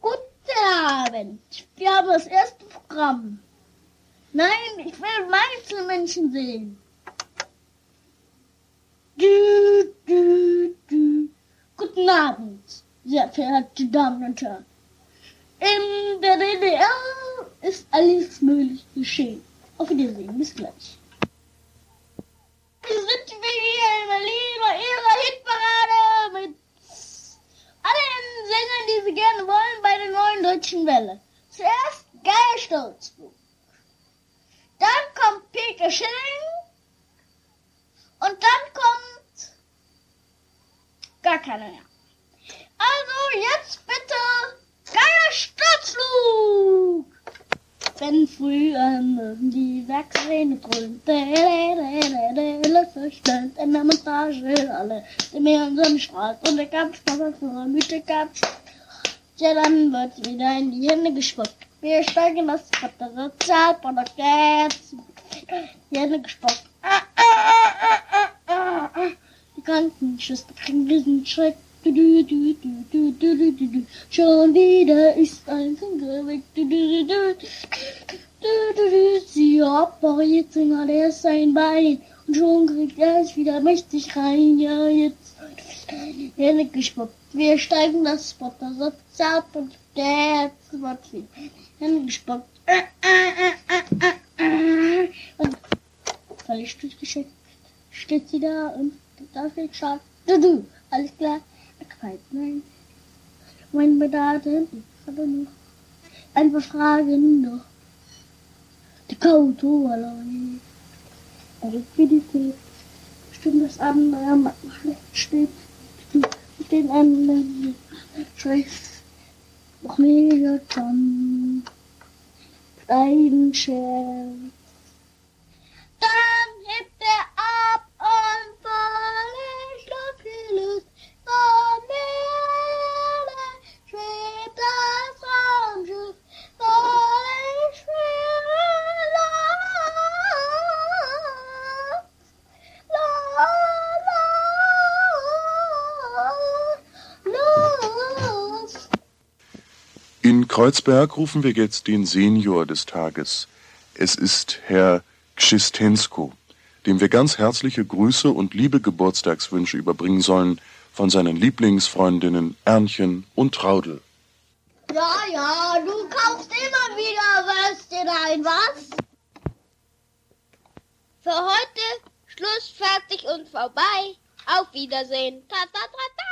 Guten Abend. Wir haben das erste Programm. Nein, ich will Meistermenschen sehen. Du, du, du. Guten Abend, sehr verehrte Damen und Herren. In der DDR ist alles möglich geschehen. Auf Wiedersehen, bis gleich. Deutschen Welle. Zuerst Geil Sturzflug. Dann kommt Peter Schilling. Und dann kommt gar keiner mehr. Also jetzt bitte Geier Sturzflug. Wenn früh mögen die Werksräne brüllen, schnell in der Montage alle, die und Sonne strahlt und der Kampfspanner für Mythe Kampf. Ja, dann wird wieder in die Hände gespuckt. Wir steigen das Vater Sozialprodukt jetzt. Die Hände gespuckt. Ah, ah, ah, ah, ah, ah. Die Krankenschwester kriegen diesen Schreck. Du, du, du, du, du, du, du, du, du. Schon wieder ist ein Finger weg. Du, du, du, du, du, du, du. Sie operiert Singer, der ist sein Bein. Und schon kriegt er es wieder mächtig rein. Ja, jetzt Hände gespuckt. Wir steigen das Spotter Sozialpunkt. Jetzt wird wieder Hände gespuckt. Und völlig durchgeschickt steht sie da und da fehlt Schad. Du, du, alles klar. Quite nein. Mein Bedarf ist aber noch ein paar Fragen noch. Die Kauto allein. Also wie die steht. Stimmt das andere am schlecht steht. Captain and Trace Mega Tom Time Share. In Kreuzberg rufen wir jetzt den Senior des Tages. Es ist Herr Kschistensko, dem wir ganz herzliche Grüße und liebe Geburtstagswünsche überbringen sollen von seinen Lieblingsfreundinnen Ernchen und Traudel. Ja, ja, du kaufst immer wieder Würstchen ein, was? Für heute Schluss, fertig und vorbei. Auf Wiedersehen. Ta ta ta ta.